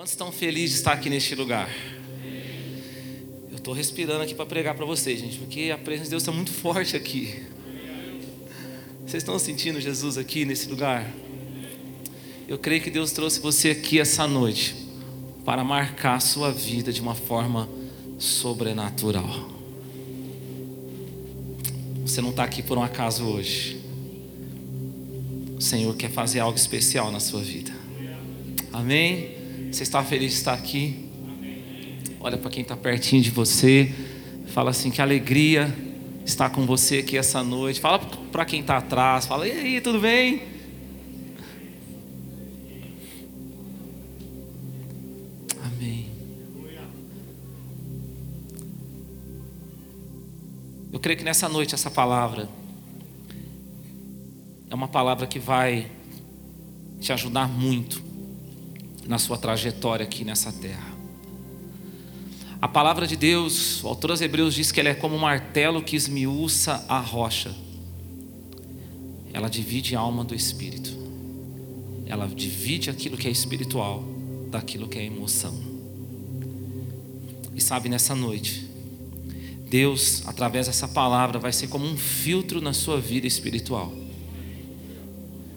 Quantos estão felizes de estar aqui neste lugar? Eu estou respirando aqui para pregar para vocês, gente, porque a presença de Deus está muito forte aqui. Vocês estão sentindo Jesus aqui nesse lugar? Eu creio que Deus trouxe você aqui essa noite para marcar a sua vida de uma forma sobrenatural. Você não está aqui por um acaso hoje. O Senhor quer fazer algo especial na sua vida. Amém? Você está feliz de estar aqui? Olha para quem está pertinho de você. Fala assim: que alegria estar com você aqui essa noite. Fala para quem está atrás. Fala: e aí, tudo bem? Amém. Eu creio que nessa noite essa palavra é uma palavra que vai te ajudar muito na sua trajetória aqui nessa terra. A palavra de Deus, o autor aos Hebreus diz que ela é como um martelo que esmiuça a rocha. Ela divide a alma do espírito. Ela divide aquilo que é espiritual daquilo que é emoção. E sabe, nessa noite, Deus, através dessa palavra, vai ser como um filtro na sua vida espiritual,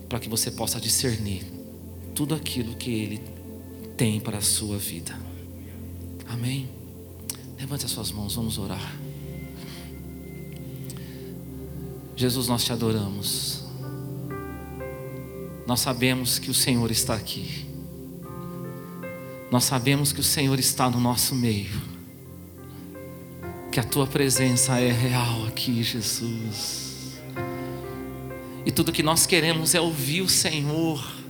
para que você possa discernir tudo aquilo que Ele tem para a sua vida. Amém? Levante as suas mãos, vamos orar. Jesus, nós te adoramos. Nós sabemos que o Senhor está aqui. Nós sabemos que o Senhor está no nosso meio. Que a tua presença é real aqui, Jesus. E tudo que nós queremos é ouvir o Senhor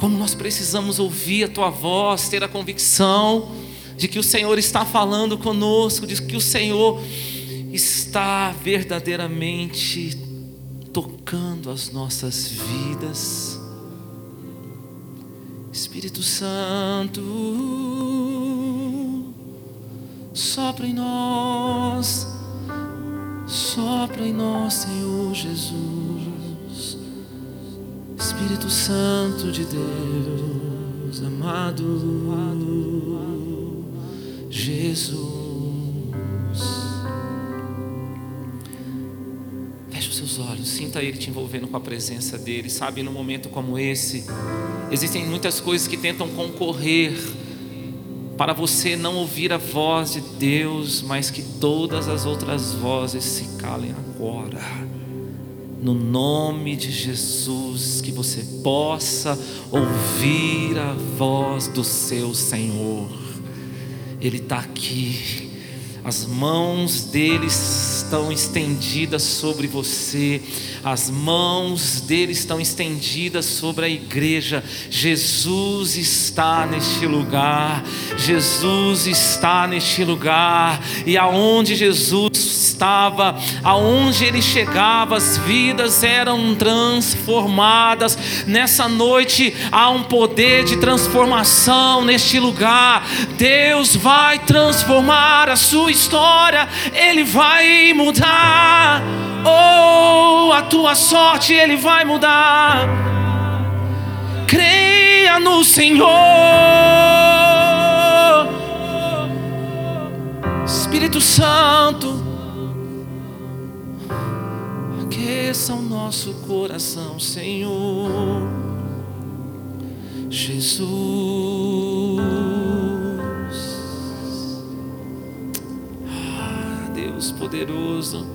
como nós precisamos ouvir a tua voz, ter a convicção de que o Senhor está falando conosco, de que o Senhor está verdadeiramente tocando as nossas vidas. Espírito Santo, sopra em nós, sopra em nós, Senhor Jesus. Espírito Santo de Deus, amado, amado Jesus. Feche os seus olhos, sinta Ele te envolvendo com a presença dEle. Sabe, num momento como esse, existem muitas coisas que tentam concorrer para você não ouvir a voz de Deus, mas que todas as outras vozes se calem agora no nome de Jesus, que você possa ouvir a voz do seu Senhor. Ele está aqui, as mãos dele estão estendidas sobre você, as mãos dele estão estendidas sobre a igreja. Jesus está neste lugar, Jesus está neste lugar, e aonde Jesus estava, aonde ele chegava, as vidas eram transformadas. Nessa noite há um poder de transformação neste lugar. Deus vai transformar a sua história, ele vai mudar. Oh, a tua sorte ele vai mudar. Creia no Senhor. Espírito Santo, aqueça o nosso coração, Senhor. Jesus. Deus poderoso,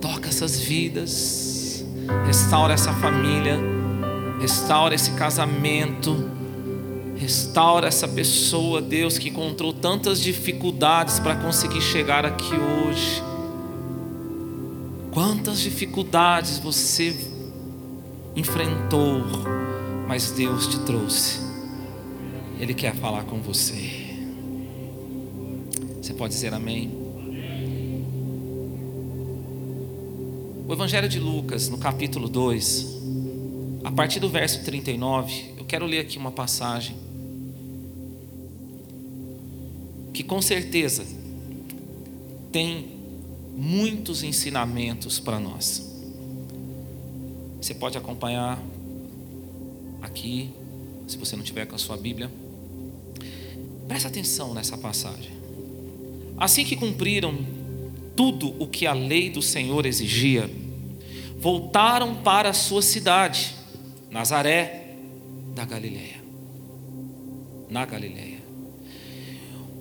toca essas vidas, restaura essa família, restaura esse casamento, restaura essa pessoa, Deus, que encontrou tantas dificuldades para conseguir chegar aqui hoje. Quantas dificuldades você enfrentou, mas Deus te trouxe. Ele quer falar com você. Você pode dizer amém? O Evangelho de Lucas, no capítulo 2, a partir do verso 39, eu quero ler aqui uma passagem que com certeza tem muitos ensinamentos para nós. Você pode acompanhar aqui se você não tiver com a sua Bíblia. Presta atenção nessa passagem. Assim que cumpriram tudo o que a lei do Senhor exigia, voltaram para a sua cidade, Nazaré da Galileia. Na Galileia.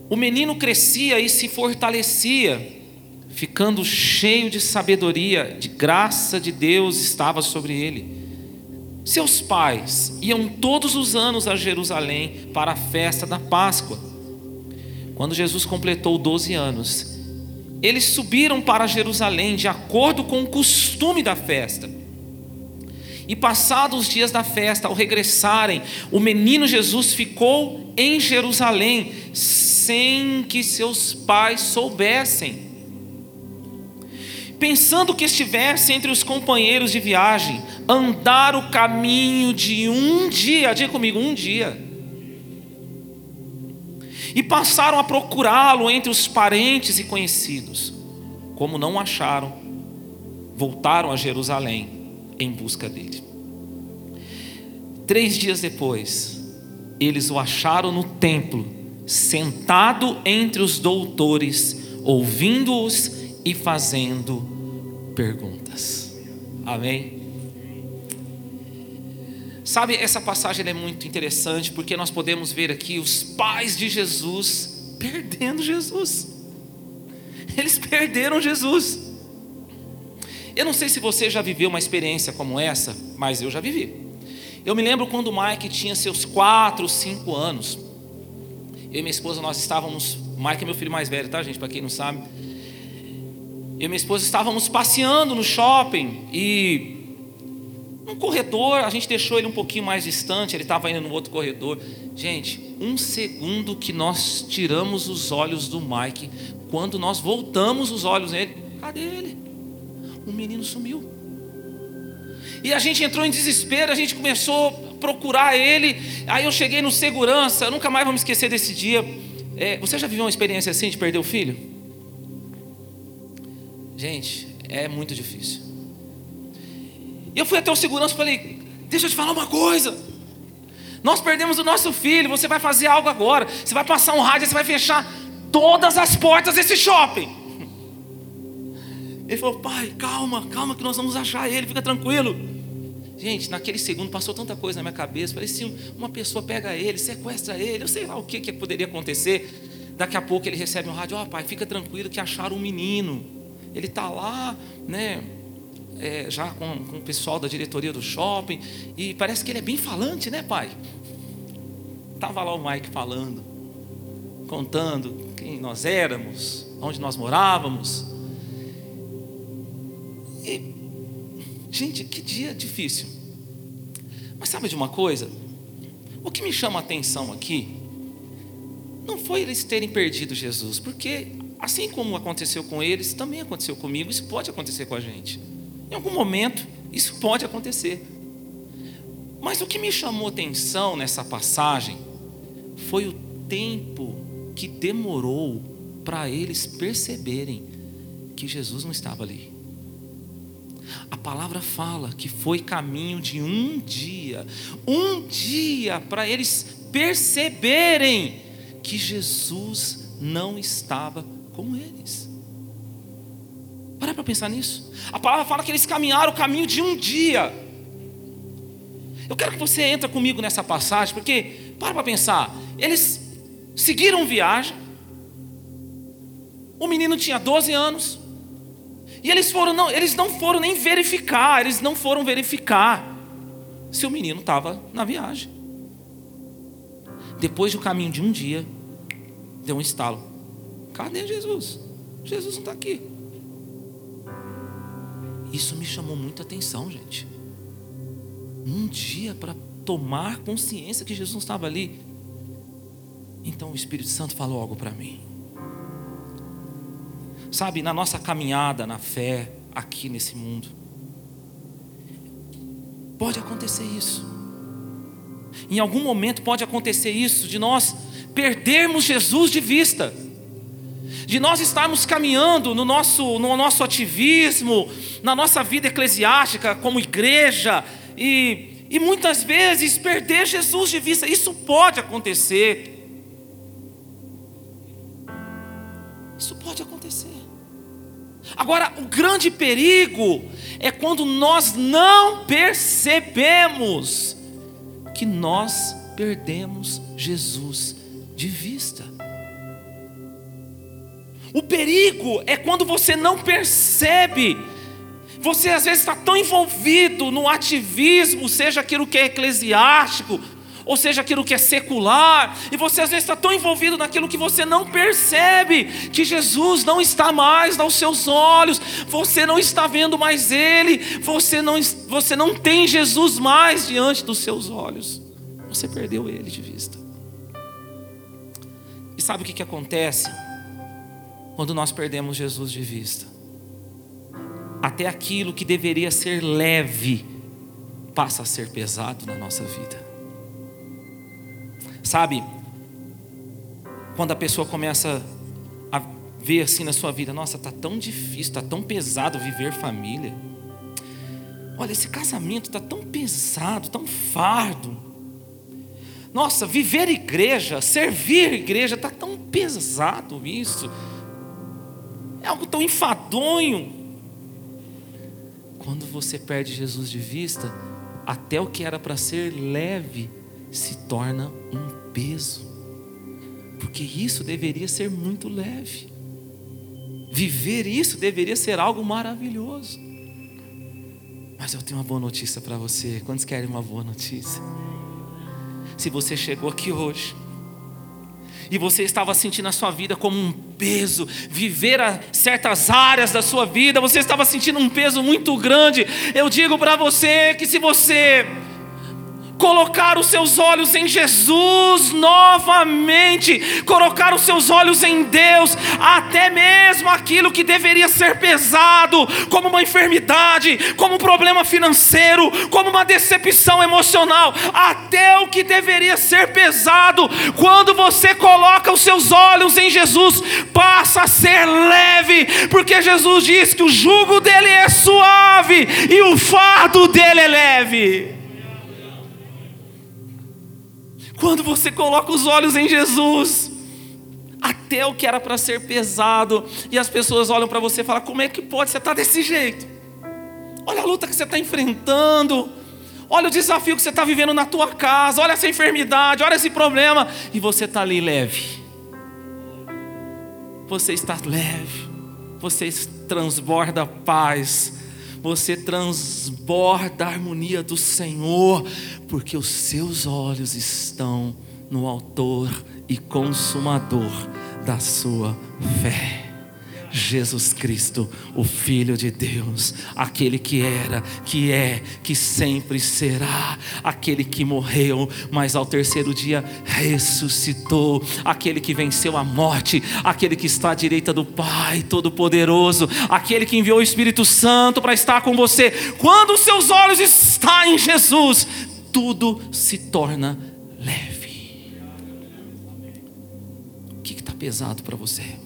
O menino crescia e se fortalecia, ficando cheio de sabedoria, de graça de Deus estava sobre ele. Seus pais iam todos os anos a Jerusalém para a festa da Páscoa. Quando Jesus completou 12 anos, eles subiram para Jerusalém de acordo com o costume da festa. E passados os dias da festa, ao regressarem, o menino Jesus ficou em Jerusalém, sem que seus pais soubessem pensando que estivesse entre os companheiros de viagem, andar o caminho de um dia, diga comigo, um dia. E passaram a procurá-lo entre os parentes e conhecidos. Como não acharam, voltaram a Jerusalém em busca dele. Três dias depois, eles o acharam no templo, sentado entre os doutores, ouvindo-os e fazendo perguntas. Amém? Sabe, essa passagem é muito interessante porque nós podemos ver aqui os pais de Jesus perdendo Jesus. Eles perderam Jesus. Eu não sei se você já viveu uma experiência como essa, mas eu já vivi. Eu me lembro quando o Mike tinha seus 4, 5 anos. Eu e minha esposa, nós estávamos. Mike é meu filho mais velho, tá, gente? Para quem não sabe eu e minha esposa estávamos passeando no shopping e um corredor, a gente deixou ele um pouquinho mais distante, ele estava indo no outro corredor. Gente, um segundo que nós tiramos os olhos do Mike, quando nós voltamos os olhos nele, cadê ele? O menino sumiu. E a gente entrou em desespero, a gente começou a procurar ele. Aí eu cheguei no segurança, nunca mais me esquecer desse dia. É, você já viveu uma experiência assim de perder o filho? Gente, é muito difícil. E eu fui até o segurança e falei: Deixa eu te falar uma coisa. Nós perdemos o nosso filho. Você vai fazer algo agora. Você vai passar um rádio, você vai fechar todas as portas desse shopping. Ele falou: Pai, calma, calma, que nós vamos achar ele. Fica tranquilo. Gente, naquele segundo passou tanta coisa na minha cabeça. Falei: se uma pessoa pega ele, sequestra ele, eu sei lá o que, que poderia acontecer. Daqui a pouco ele recebe um rádio: Ó, oh, pai, fica tranquilo que acharam um menino. Ele está lá, né? É, já com, com o pessoal da diretoria do shopping, e parece que ele é bem falante, né, pai? Estava lá o Mike falando, contando quem nós éramos, onde nós morávamos. E, gente, que dia difícil. Mas sabe de uma coisa? O que me chama a atenção aqui não foi eles terem perdido Jesus, porque Assim como aconteceu com eles, também aconteceu comigo, isso pode acontecer com a gente. Em algum momento, isso pode acontecer. Mas o que me chamou atenção nessa passagem foi o tempo que demorou para eles perceberem que Jesus não estava ali. A palavra fala que foi caminho de um dia, um dia para eles perceberem que Jesus não estava com eles. Para para pensar nisso. A palavra fala que eles caminharam o caminho de um dia. Eu quero que você entre comigo nessa passagem, porque, para para pensar, eles seguiram viagem. O menino tinha 12 anos. E eles foram, não, eles não foram nem verificar, eles não foram verificar se o menino estava na viagem. Depois do caminho de um dia, deu um estalo. Cadê Jesus? Jesus não está aqui. Isso me chamou muita atenção, gente. Um dia para tomar consciência que Jesus estava ali. Então o Espírito Santo falou algo para mim. Sabe, na nossa caminhada na fé aqui nesse mundo, pode acontecer isso. Em algum momento pode acontecer isso, de nós perdermos Jesus de vista de nós estarmos caminhando no nosso, no nosso ativismo, na nossa vida eclesiástica como igreja, e, E muitas vezes perder Jesus de vista, isso pode acontecer. Isso pode acontecer. Agora, o grande perigo é quando nós não percebemos que nós perdemos Jesus de vista. O perigo é quando você não percebe. Você às vezes está tão envolvido no ativismo, seja aquilo que é eclesiástico, ou seja aquilo que é secular, e você às vezes está tão envolvido naquilo que você não percebe que Jesus não está mais aos seus olhos, você não está vendo mais Ele, você não, você não tem Jesus mais diante dos seus olhos, você perdeu Ele de vista. E sabe o que, que acontece quando nós perdemos Jesus de vista? Até aquilo que deveria ser leve passa a ser pesado na nossa vida. Sabe, quando a pessoa começa a ver assim na sua vida, nossa, tá tão difícil, tá tão pesado viver família. Olha, esse casamento tá tão pesado, tão fardo. Nossa, viver igreja, servir igreja, tá tão pesado isso. É algo tão enfadonho. Quando você perde Jesus de vista, até o que era para ser leve se torna um peso, porque isso deveria ser muito leve, viver isso deveria ser algo maravilhoso. Mas eu tenho uma boa notícia para você. Quantos querem uma boa notícia? Se você chegou aqui hoje e você estava sentindo a sua vida como um peso, viver certas áreas da sua vida, você estava sentindo um peso muito grande. Eu digo para você que se você colocar os seus olhos em Jesus novamente, colocar os seus olhos em Deus, até mesmo aquilo que deveria ser pesado, como uma enfermidade, como um problema financeiro, como uma decepção emocional, até o que deveria ser pesado, quando você coloca os seus olhos em Jesus, passa a ser leve, porque Jesus diz que o jugo dele é suave e o fardo dele é leve. Quando você coloca os olhos em Jesus, até o que era para ser pesado, e as pessoas olham para você e falam: como é que pode? Você estar tá desse jeito? Olha a luta que você está enfrentando, olha o desafio que você está vivendo na tua casa, olha essa enfermidade, olha esse problema, e você está ali leve. Você está leve, você transborda paz, você transborda a harmonia do Senhor, porque os seus olhos estão no Autor e Consumador da sua fé. Jesus Cristo, o Filho de Deus, aquele que era, que é, que sempre será, aquele que morreu, mas ao terceiro dia ressuscitou, aquele que venceu a morte, aquele que está à direita do Pai Todo-Poderoso, aquele que enviou o Espírito Santo para estar com você. Quando os seus olhos estão em Jesus, tudo se torna leve. O que está pesado para você?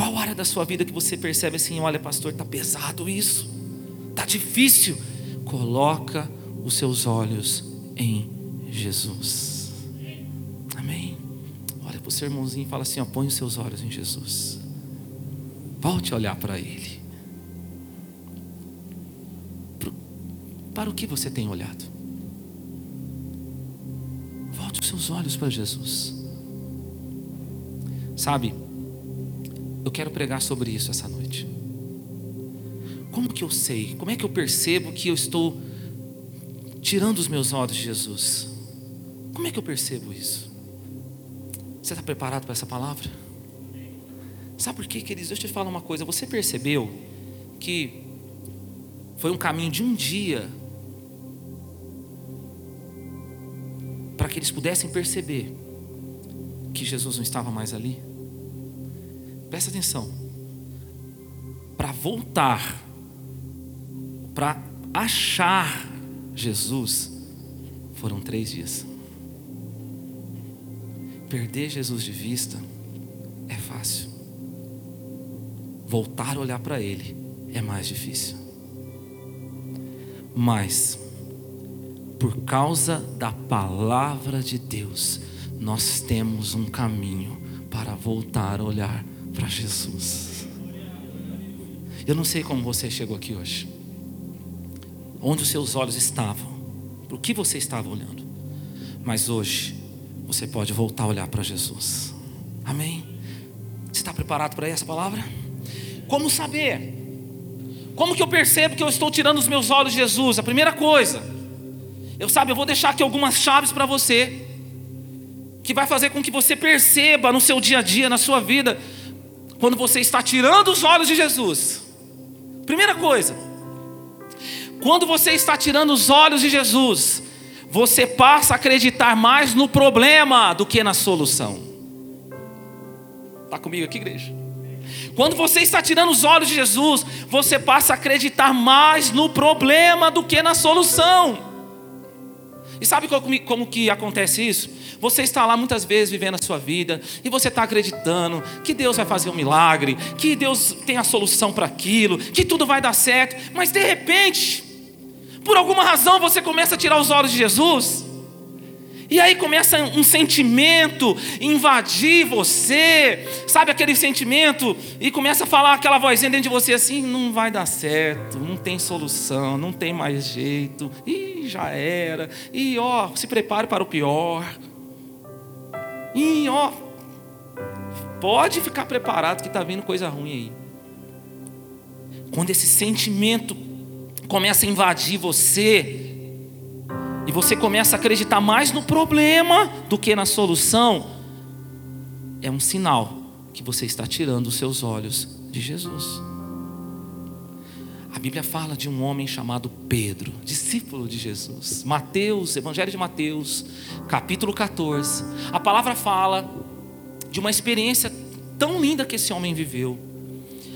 Qual área da sua vida que você percebe assim, olha, pastor, está pesado isso, está difícil? Coloca os seus olhos em Jesus. Amém. Olha para o seu irmãozinho e fala assim: ó, põe os seus olhos em Jesus. Volte a olhar para Ele. Para o que você tem olhado? Volte os seus olhos para Jesus. Sabe? Eu quero pregar sobre isso essa noite. Como que eu sei? Como é que eu percebo que eu estou tirando os meus olhos de Jesus? Como é que eu percebo isso? Você está preparado para essa palavra? Sabe por quê, queridos? Deixa eu te falar uma coisa. Você percebeu que foi um caminho de um dia para que eles pudessem perceber que Jesus não estava mais ali? Presta atenção. Para voltar, para achar Jesus, foram três dias. Perder Jesus de vista é fácil. Voltar a olhar para Ele é mais difícil. Mas, por causa da palavra de Deus, nós temos um caminho para voltar a olhar para Jesus. Eu não sei como você chegou aqui hoje, onde os seus olhos estavam, por que você estava olhando, mas hoje você pode voltar a olhar para Jesus. Amém? Você está preparado para essa palavra? Como saber? Como que eu percebo que eu estou tirando os meus olhos de Jesus? A primeira coisa, eu sabe, eu vou deixar aqui algumas chaves para você, que vai fazer com que você perceba no seu dia a dia, na sua vida, quando você está tirando os olhos de Jesus. Primeira coisa, quando você está tirando os olhos de Jesus, você passa a acreditar mais no problema do que na solução. Está comigo aqui, igreja? Quando você está tirando os olhos de Jesus, você passa a acreditar mais no problema do que na solução. E sabe como, como que acontece isso? Você está lá muitas vezes vivendo a sua vida e você está acreditando que Deus vai fazer um milagre, que Deus tem a solução para aquilo, que tudo vai dar certo, mas de repente, por alguma razão você começa a tirar os olhos de Jesus e aí começa um sentimento invadir você, sabe aquele sentimento, e começa a falar aquela vozinha dentro de você assim: não vai dar certo, não tem solução, não tem mais jeito, e já era, e ó, se prepare para o pior, e ó, pode ficar preparado que está vindo coisa ruim aí. Quando esse sentimento começa a invadir você, e você começa a acreditar mais no problema do que na solução, é um sinal que você está tirando os seus olhos de Jesus. A Bíblia fala de um homem chamado Pedro, discípulo de Jesus. Mateus, Evangelho de Mateus, capítulo 14. A palavra fala de uma experiência tão linda que esse homem viveu.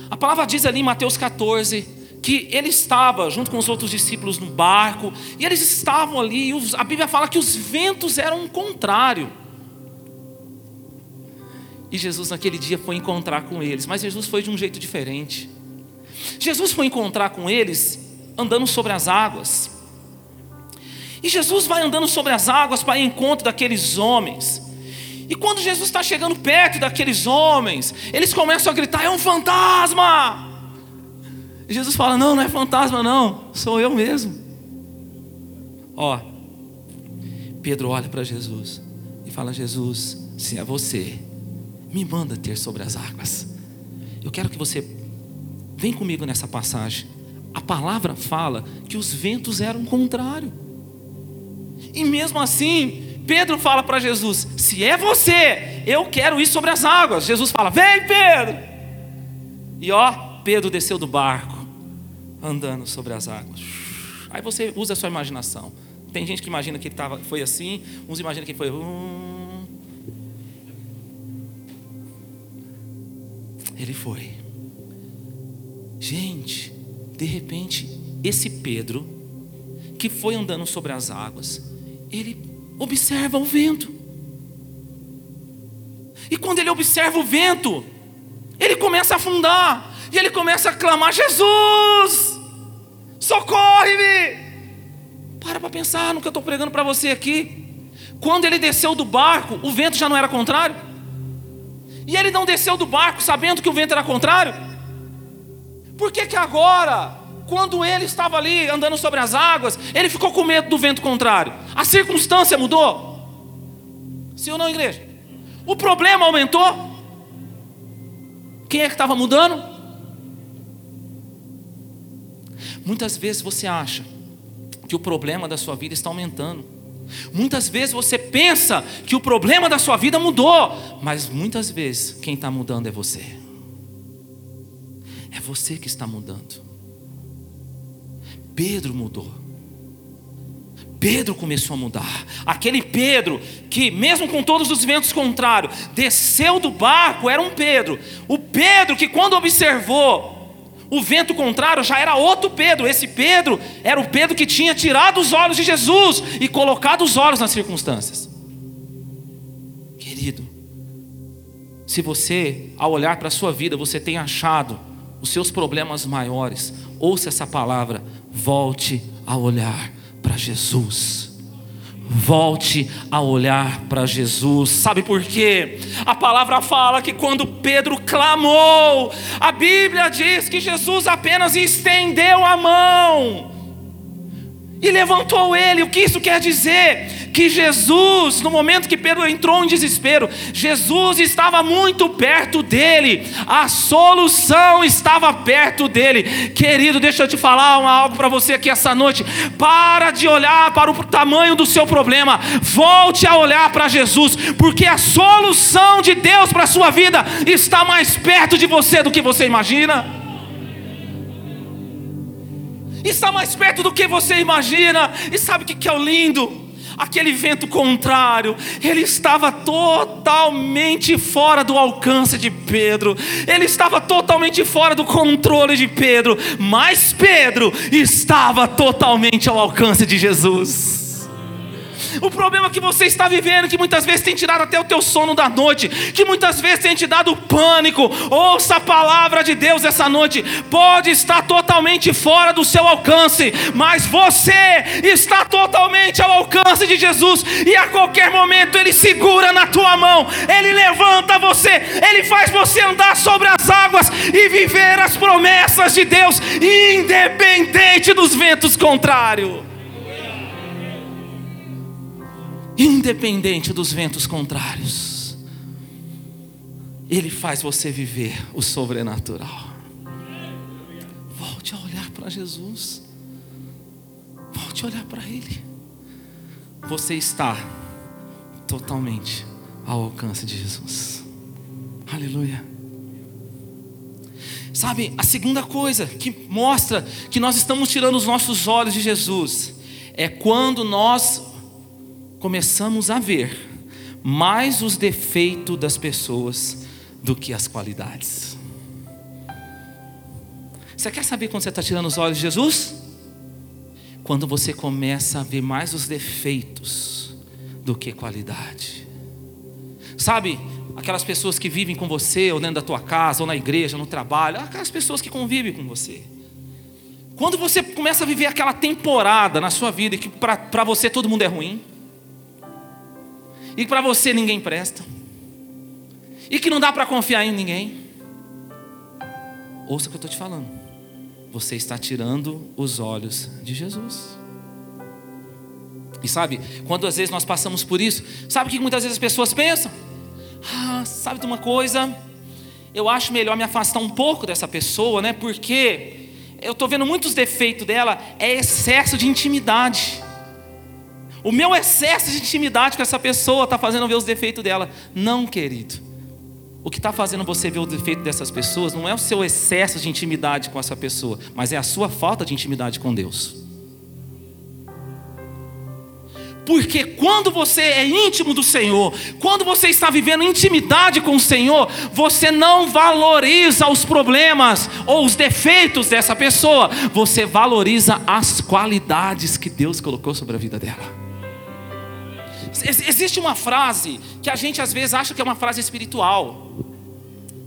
A palavra diz ali em Mateus 14 que ele estava junto com os outros discípulos no barco, e eles estavam ali, e a Bíblia fala que os ventos eram o contrário. E Jesus naquele dia foi encontrar com eles, mas Jesus foi de um jeito diferente. Jesus foi encontrar com eles andando sobre as águas. E Jesus vai andando sobre as águas para encontro daqueles homens. E quando Jesus está chegando perto daqueles homens, eles começam a gritar: é um fantasma! Jesus fala: Não, não é fantasma, não, sou eu mesmo. Ó, Pedro olha para Jesus e fala: Jesus, se é você, me manda ter sobre as águas. Eu quero que você vem comigo nessa passagem. A palavra fala que os ventos eram contrário. E mesmo assim, Pedro fala para Jesus: Se é você, eu quero ir sobre as águas. Jesus fala: Vem, Pedro. E ó, Pedro desceu do barco andando sobre as águas. Aí você usa a sua imaginação. Tem gente que imagina que ele tava, foi assim, uns imaginam que foi. Hum. Ele foi. Gente, de repente, esse Pedro, que foi andando sobre as águas, ele observa o vento. E quando ele observa o vento, ele começa a afundar. E ele começa a clamar: Jesus! Para pensar no que eu estou pregando para você aqui. Quando ele desceu do barco, o vento já não era contrário? E ele não desceu do barco sabendo que o vento era contrário? Por que, que agora, quando ele estava ali andando sobre as águas, ele ficou com medo do vento contrário? A circunstância mudou? Sim ou não, igreja? O problema aumentou? Quem é que estava mudando? Muitas vezes você acha que o problema da sua vida está aumentando. Muitas vezes você pensa que o problema da sua vida mudou, mas muitas vezes quem está mudando é você. É você que está mudando. Pedro mudou. Pedro começou a mudar. Aquele Pedro que, mesmo com todos os ventos contrários, desceu do barco, era um Pedro. O Pedro que, quando observou o vento contrário já era outro Pedro. Esse Pedro era o Pedro que tinha tirado os olhos de Jesus e colocado os olhos nas circunstâncias. Querido, se você, ao olhar para a sua vida, você tem achado os seus problemas maiores, ouça essa palavra: volte a olhar para Jesus. Volte a olhar para Jesus. Sabe por quê? A palavra fala que quando Pedro clamou, a Bíblia diz que Jesus apenas estendeu a mão e levantou ele. O que isso quer dizer? Que Jesus, no momento que Pedro entrou em desespero, Jesus estava muito perto dele, a solução estava perto dele. Querido, deixa eu te falar algo para você aqui essa noite. Para de olhar para o tamanho do seu problema, volte a olhar para Jesus, porque a solução de Deus para a sua vida está mais perto de você do que você imagina está mais perto do que você imagina. E sabe o que é o lindo? Aquele vento contrário, ele estava totalmente fora do alcance de Pedro, ele estava totalmente fora do controle de Pedro, mas Pedro estava totalmente ao alcance de Jesus. O problema que você está vivendo, que muitas vezes tem tirado até o teu sono da noite, que muitas vezes tem te dado pânico. Ouça a palavra de Deus essa noite. Pode estar totalmente fora do seu alcance, mas você está totalmente ao alcance de Jesus e a qualquer momento ele segura na tua mão, ele levanta você, ele faz você andar sobre as águas e viver as promessas de Deus, independente dos ventos contrários independente dos ventos contrários, Ele faz você viver o sobrenatural. Volte a olhar para Jesus, volte a olhar para Ele. Você está totalmente ao alcance de Jesus. Aleluia. Sabe, a segunda coisa que mostra que nós estamos tirando os nossos olhos de Jesus é quando nós começamos a ver mais os defeitos das pessoas do que as qualidades. Você quer saber quando você está tirando os olhos de Jesus? Quando você começa a ver mais os defeitos do que qualidade. Sabe, aquelas pessoas que vivem com você, ou dentro da tua casa, ou na igreja, no trabalho, aquelas pessoas que convivem com você. Quando você começa a viver aquela temporada na sua vida que para você todo mundo é ruim, e que para você ninguém presta, e que não dá para confiar em ninguém, ouça o que eu estou te falando. Você está tirando os olhos de Jesus. E sabe, quando às vezes nós passamos por isso, sabe o que muitas vezes as pessoas pensam? Ah, sabe de uma coisa? Eu acho melhor me afastar um pouco dessa pessoa, né? Porque eu estou vendo muitos defeitos dela, é excesso de intimidade. O meu excesso de intimidade com essa pessoa está fazendo ver os defeitos dela. Não, querido. O que está fazendo você ver o defeito dessas pessoas não é o seu excesso de intimidade com essa pessoa, mas é a sua falta de intimidade com Deus. Porque quando você é íntimo do Senhor, quando você está vivendo intimidade com o Senhor, você não valoriza os problemas ou os defeitos dessa pessoa, você valoriza as qualidades que Deus colocou sobre a vida dela. Existe uma frase que a gente às vezes acha que é uma frase espiritual.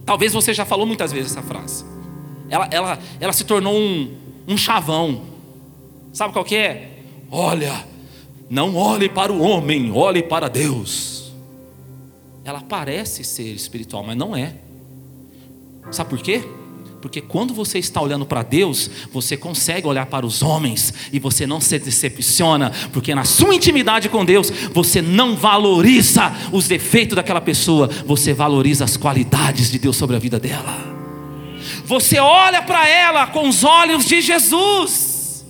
Talvez você já falou muitas vezes essa frase. Ela, ela, ela se tornou um, um chavão. Sabe qual que é? Olha, não olhe para o homem, olhe para Deus. Ela parece ser espiritual, mas não é. Sabe por quê? Porque quando você está olhando para Deus, você consegue olhar para os homens e você não se decepciona, porque na sua intimidade com Deus, você não valoriza os defeitos daquela pessoa, você valoriza as qualidades de Deus sobre a vida dela. Você olha para ela com os olhos de Jesus,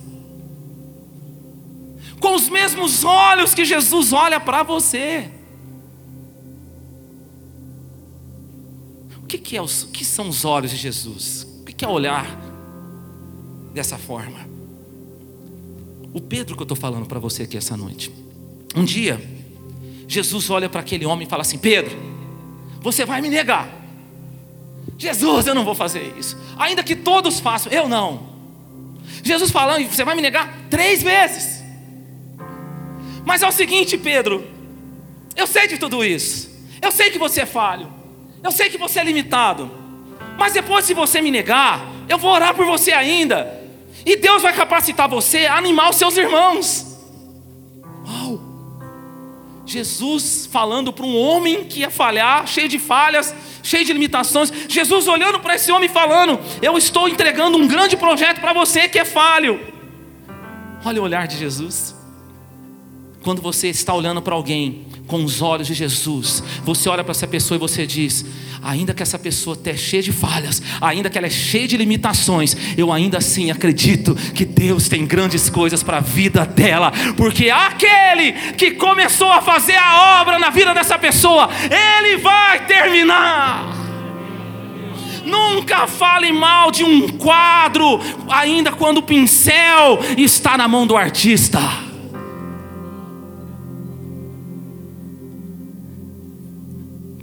com os mesmos olhos que Jesus olha para você. Que, que, é os, que são os olhos de Jesus? O que, que é olhar dessa forma? O Pedro que eu estou falando para você aqui essa noite. Um dia, Jesus olha para aquele homem e fala assim: Pedro, você vai me negar. Jesus, eu não vou fazer isso. Ainda que todos façam, eu não. Jesus falando, você vai me negar três vezes. Mas é o seguinte, Pedro, eu sei de tudo isso. Eu sei que você é falho. Eu sei que você é limitado, mas depois, se você me negar, eu vou orar por você ainda. E Deus vai capacitar você a animar os seus irmãos. Uau! Jesus falando para um homem que ia falhar, cheio de falhas, cheio de limitações. Jesus olhando para esse homem falando: Eu estou entregando um grande projeto para você que é falho. Olha o olhar de Jesus. Quando você está olhando para alguém com os olhos de Jesus, você olha para essa pessoa e você diz: ainda que essa pessoa esteja cheia de falhas, ainda que ela é cheia de limitações, eu ainda assim acredito que Deus tem grandes coisas para a vida dela, porque aquele que começou a fazer a obra na vida dessa pessoa, ele vai terminar. Nunca fale mal de um quadro, ainda quando o pincel está na mão do artista.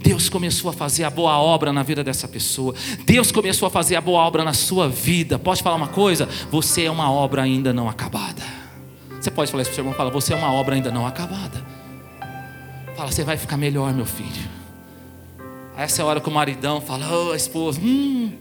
Deus começou a fazer a boa obra na vida dessa pessoa. Deus começou a fazer a boa obra na sua vida. Pode falar uma coisa? Você é uma obra ainda não acabada. Você pode falar isso para o seu irmão? Fala, você é uma obra ainda não acabada. Fala, você vai ficar melhor, meu filho. Essa é a hora que o maridão fala, oh, a esposa, hum.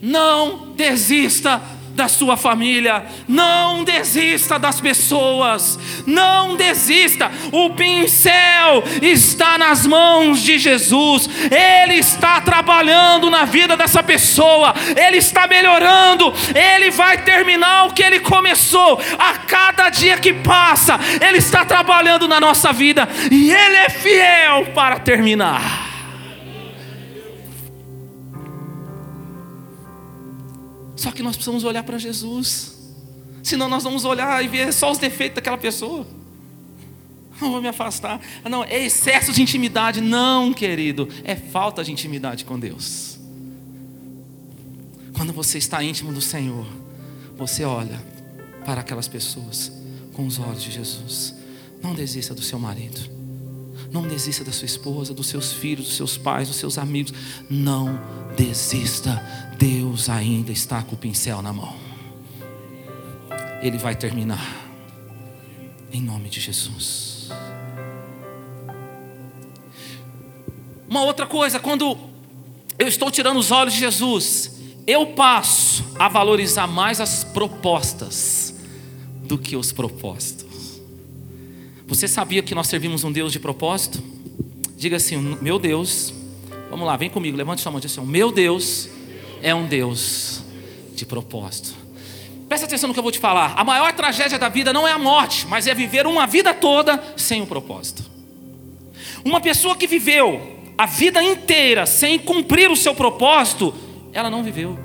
Não desista da sua família. Não desista das pessoas. Não desista. O pincel está nas mãos de Jesus. Ele está trabalhando na vida dessa pessoa. Ele está melhorando. Ele vai terminar o que ele começou. A cada dia que passa, ele está trabalhando na nossa vida e ele é fiel para terminar. Só que nós precisamos olhar para Jesus. Senão nós vamos olhar e ver só os defeitos daquela pessoa. Não vou me afastar. Ah, não, é excesso de intimidade. Não, querido. É falta de intimidade com Deus. Quando você está íntimo do Senhor, você olha para aquelas pessoas com os olhos de Jesus. Não desista do seu marido. Não desista da sua esposa, dos seus filhos, dos seus pais, dos seus amigos. Não desista. Deus ainda está com o pincel na mão. Ele vai terminar. Em nome de Jesus. Uma outra coisa, quando eu estou tirando os olhos de Jesus, eu passo a valorizar mais as propostas do que os propósitos. Você sabia que nós servimos um Deus de propósito? Diga assim: meu Deus, vamos lá, vem comigo, levante sua mão e diga assim: meu Deus é um Deus de propósito. Presta atenção no que eu vou te falar. A maior tragédia da vida não é a morte, mas é viver uma vida toda sem um propósito. Uma pessoa que viveu a vida inteira sem cumprir o seu propósito, ela não viveu.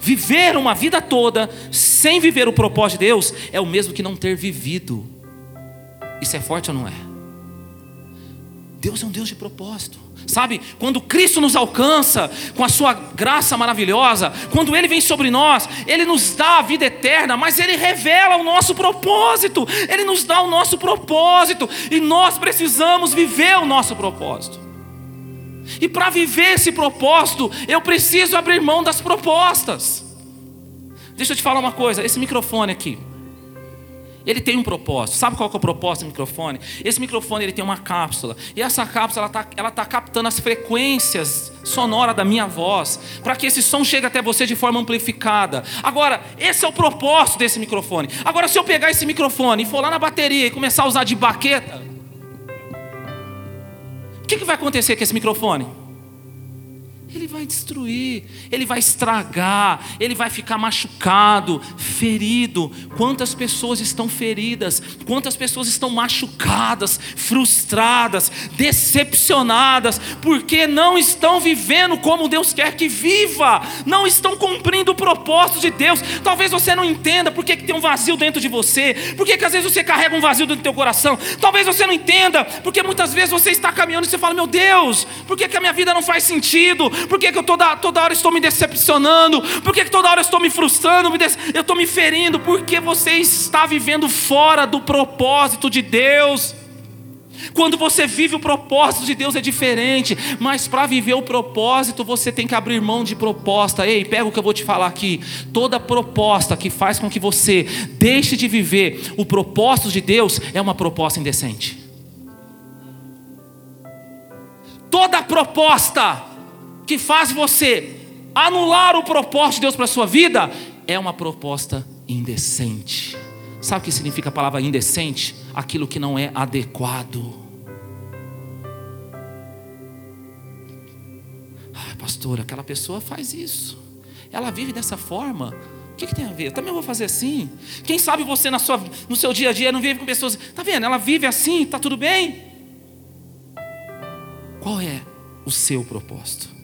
Viver uma vida toda sem viver o propósito de Deus é o mesmo que não ter vivido. Isso é forte ou não é? Deus é um Deus de propósito. Sabe, quando Cristo nos alcança com a sua graça maravilhosa, quando Ele vem sobre nós, Ele nos dá a vida eterna, mas Ele revela o nosso propósito, Ele nos dá o nosso propósito, e nós precisamos viver o nosso propósito. E para viver esse propósito, eu preciso abrir mão das propostas. Deixa eu te falar uma coisa: esse microfone aqui, ele tem um propósito. Sabe qual é o propósito do microfone? Esse microfone ele tem uma cápsula. E essa cápsula está ela tá captando as frequências sonoras da minha voz. Para que esse som chegue até você de forma amplificada. Agora, esse é o propósito desse microfone. Agora, se eu pegar esse microfone e for lá na bateria e começar a usar de baqueta. O que, que vai acontecer com esse microfone? Ele vai destruir, ele vai estragar, ele vai ficar machucado, ferido. Quantas pessoas estão feridas, quantas pessoas estão machucadas, frustradas, decepcionadas, porque não estão vivendo como Deus quer que viva, não estão cumprindo o propósito de Deus. Talvez você não entenda porque que tem um vazio dentro de você, porque que às vezes você carrega um vazio dentro do teu coração. Talvez você não entenda, porque muitas vezes você está caminhando e você fala: Meu Deus, por que, que a minha vida não faz sentido? Por que, que eu toda, toda hora estou me decepcionando? Por que, que toda hora estou me frustrando? Eu estou me ferindo? Porque você está vivendo fora do propósito de Deus. Quando você vive o propósito de Deus é diferente, mas para viver o propósito você tem que abrir mão de proposta. Ei, pega o que eu vou te falar aqui. Toda proposta que faz com que você deixe de viver o propósito de Deus é uma proposta indecente. Toda proposta que faz você anular o propósito de Deus para a sua vida, é uma proposta indecente. Sabe o que significa a palavra indecente? Aquilo que não é adequado. Ah, pastor, aquela pessoa faz isso. Ela vive dessa forma. O que, que, tem a ver? Eu também vou fazer assim. Quem sabe você na sua, no seu dia a dia não vive com pessoas. Tá vendo? Ela vive assim, tá tudo bem? Qual é o seu propósito?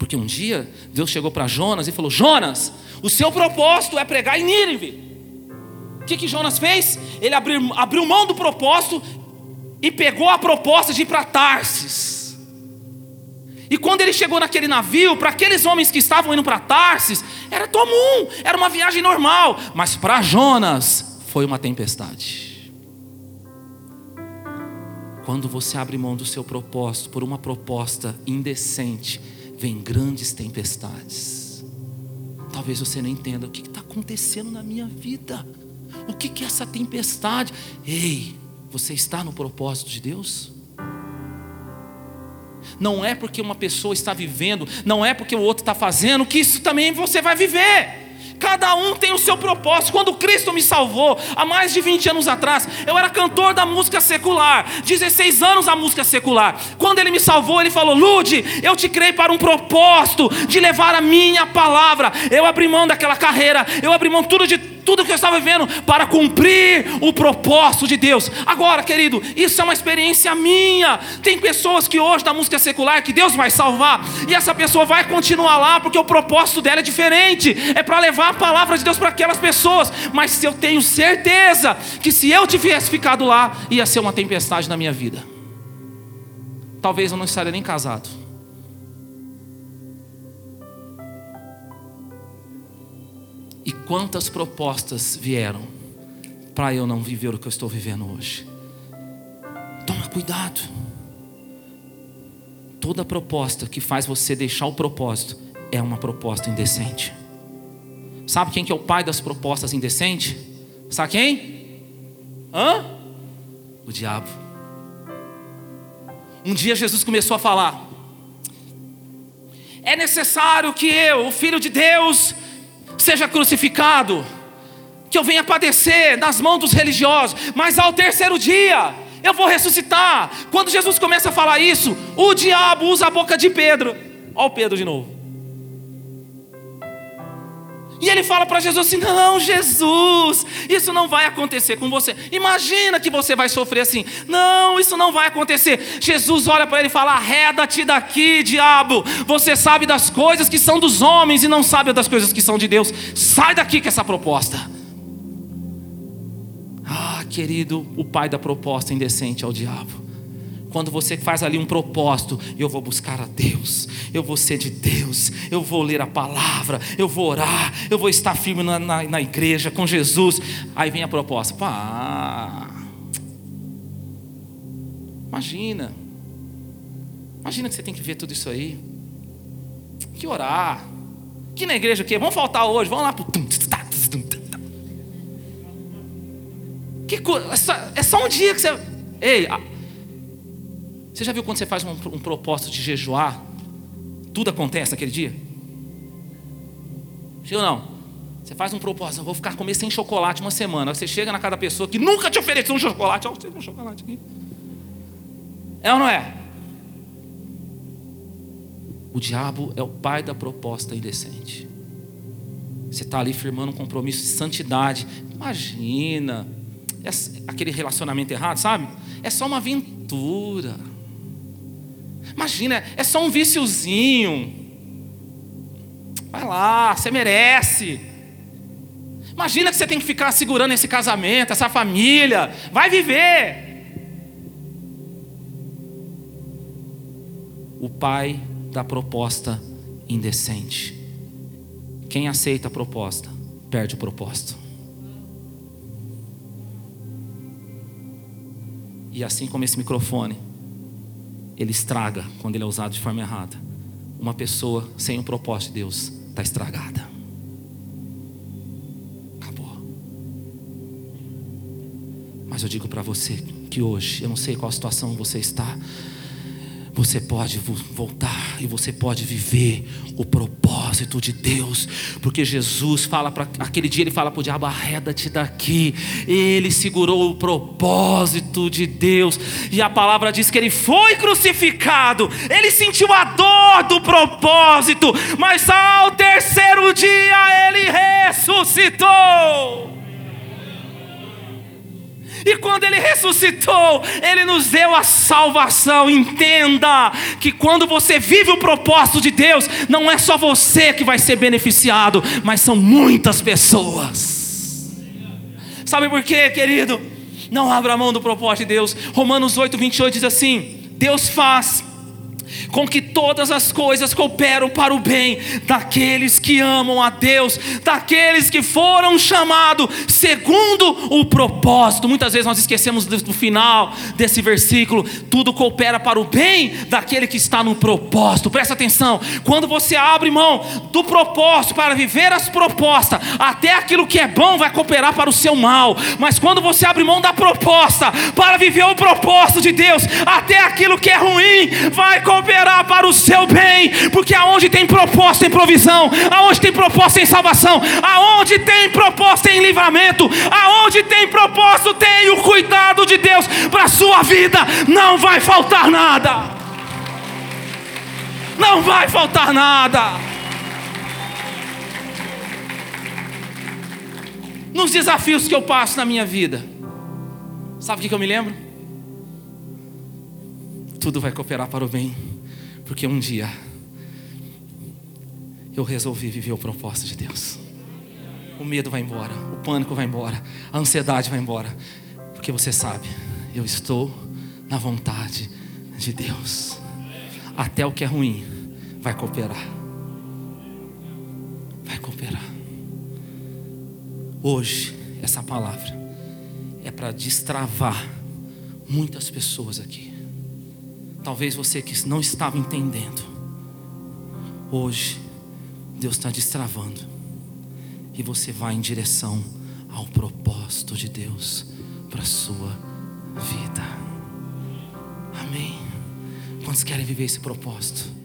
Porque um dia Deus chegou para Jonas e falou: Jonas, o seu propósito é pregar em Nínive. O que, que Jonas fez? Ele abriu, abriu mão do propósito e pegou a proposta de ir para Tarsis. E quando ele chegou naquele navio, para aqueles homens que estavam indo para Tarsis, era comum, era uma viagem normal, mas para Jonas foi uma tempestade. Quando você abre mão do seu propósito por uma proposta indecente, vem grandes tempestades. Talvez você não entenda o que está acontecendo na minha vida. O que, que é essa tempestade? Ei, você está no propósito de Deus? Não é porque uma pessoa está vivendo, não é porque o outro está fazendo, que isso também você vai viver. Cada um tem o seu propósito. Quando Cristo me salvou, há mais de 20 anos atrás, eu era cantor da música secular, 16 anos a música secular. Quando Ele me salvou, Ele falou: Lude, eu te criei para um propósito de levar a minha palavra. Eu abri mão daquela carreira, eu abri mão tudo de tudo que eu estava vivendo para cumprir o propósito de Deus. Agora, querido, isso é uma experiência minha. Tem pessoas que hoje da música secular que Deus vai salvar e essa pessoa vai continuar lá porque o propósito dela é diferente, é para levar a palavra de Deus para aquelas pessoas. Mas eu tenho certeza que se eu tivesse ficado lá, ia ser uma tempestade na minha vida. Talvez eu não estaria nem casado. E quantas propostas vieram para eu não viver o que eu estou vivendo hoje? Toma cuidado. Toda proposta que faz você deixar o propósito é uma proposta indecente. Sabe quem que é o pai das propostas indecentes? Sabe quem? Hã? O diabo. Um dia Jesus começou a falar: É necessário que eu, o Filho de Deus, seja crucificado, que eu venha padecer nas mãos dos religiosos, mas ao terceiro dia eu vou ressuscitar. Quando Jesus começa a falar isso, o diabo usa a boca de Pedro. Olha o Pedro de novo. E ele fala para Jesus assim: Não, Jesus, isso não vai acontecer com você. Imagina que você vai sofrer assim. Não, isso não vai acontecer. Jesus olha para ele e fala: Arreda-te daqui, diabo. Você sabe das coisas que são dos homens e não sabe das coisas que são de Deus. Sai daqui com essa proposta. Ah, querido, o pai da proposta indecente é o diabo. Quando você faz ali um propósito, eu vou buscar a Deus, eu vou ser de Deus, eu vou ler a palavra, eu vou orar, eu vou estar firme na, na, na igreja com Jesus. Aí vem a proposta, pá, imagina, imagina que você tem que ver tudo isso aí, que orar, que na igreja o quê? Vamos faltar hoje, vamos lá pro. Que, é, só, é só um dia que você. Ei, você já viu quando você faz um, um propósito de jejuar? Tudo acontece naquele dia? Sim ou não? Você faz um propósito, vou ficar comer sem chocolate uma semana. Você chega na casa da pessoa que nunca te ofereceu um chocolate. Ó, tem um chocolate aqui. É ou não é? O diabo é o pai da proposta indecente. Você está ali firmando um compromisso de santidade. Imagina, é aquele relacionamento errado, sabe? É só uma aventura. Imagina, é só um viciozinho. Vai lá, você merece. Imagina que você tem que ficar segurando esse casamento, essa família. Vai viver. O pai da proposta indecente. Quem aceita a proposta, perde o propósito. E assim como esse microfone, ele estraga quando ele é usado de forma errada. Uma pessoa sem o propósito de Deus está estragada. Acabou. Mas eu digo para você que hoje, eu não sei qual situação você está, você pode voltar e você pode viver o propósito de Deus, porque Jesus fala para aquele dia ele fala para o diabo arreda-te daqui. Ele segurou o propósito de Deus e a palavra diz que ele foi crucificado. Ele sentiu a dor do propósito, mas ao terceiro dia ele ressuscitou. E quando ele ressuscitou, ele nos deu a salvação. Entenda que quando você vive o propósito de Deus, não é só você que vai ser beneficiado, mas são muitas pessoas. Sabe por quê, querido? Não abra mão do propósito de Deus. Romanos 8, 28 diz assim: Deus faz com que todas as coisas cooperam para o bem daqueles que amam a Deus, daqueles que foram chamados segundo o propósito. Muitas vezes nós esquecemos do final desse versículo: tudo coopera para o bem daquele que está no propósito. Presta atenção, quando você abre mão do propósito para viver as propostas, até aquilo que é bom vai cooperar para o seu mal, mas quando você abre mão da proposta para viver o propósito de Deus, até aquilo que é ruim vai cooperar cooperar para o seu bem, porque aonde tem proposta em provisão, aonde tem proposta em salvação, aonde tem proposta em livramento, aonde tem propósito, tem o cuidado de Deus para a sua vida, não vai faltar nada. Não vai faltar nada. Nos desafios que eu passo na minha vida, sabe o que eu me lembro? Tudo vai cooperar para o bem porque um dia eu resolvi viver o propósito de Deus. O medo vai embora, o pânico vai embora, a ansiedade vai embora, porque você sabe, eu estou na vontade de Deus. Até o que é ruim vai cooperar. Vai cooperar. Hoje, essa palavra é para destravar muitas pessoas aqui. Talvez você que não estava entendendo, hoje Deus está destravando e você vai em direção ao propósito de Deus para a sua vida. Amém. Quantos querem viver esse propósito?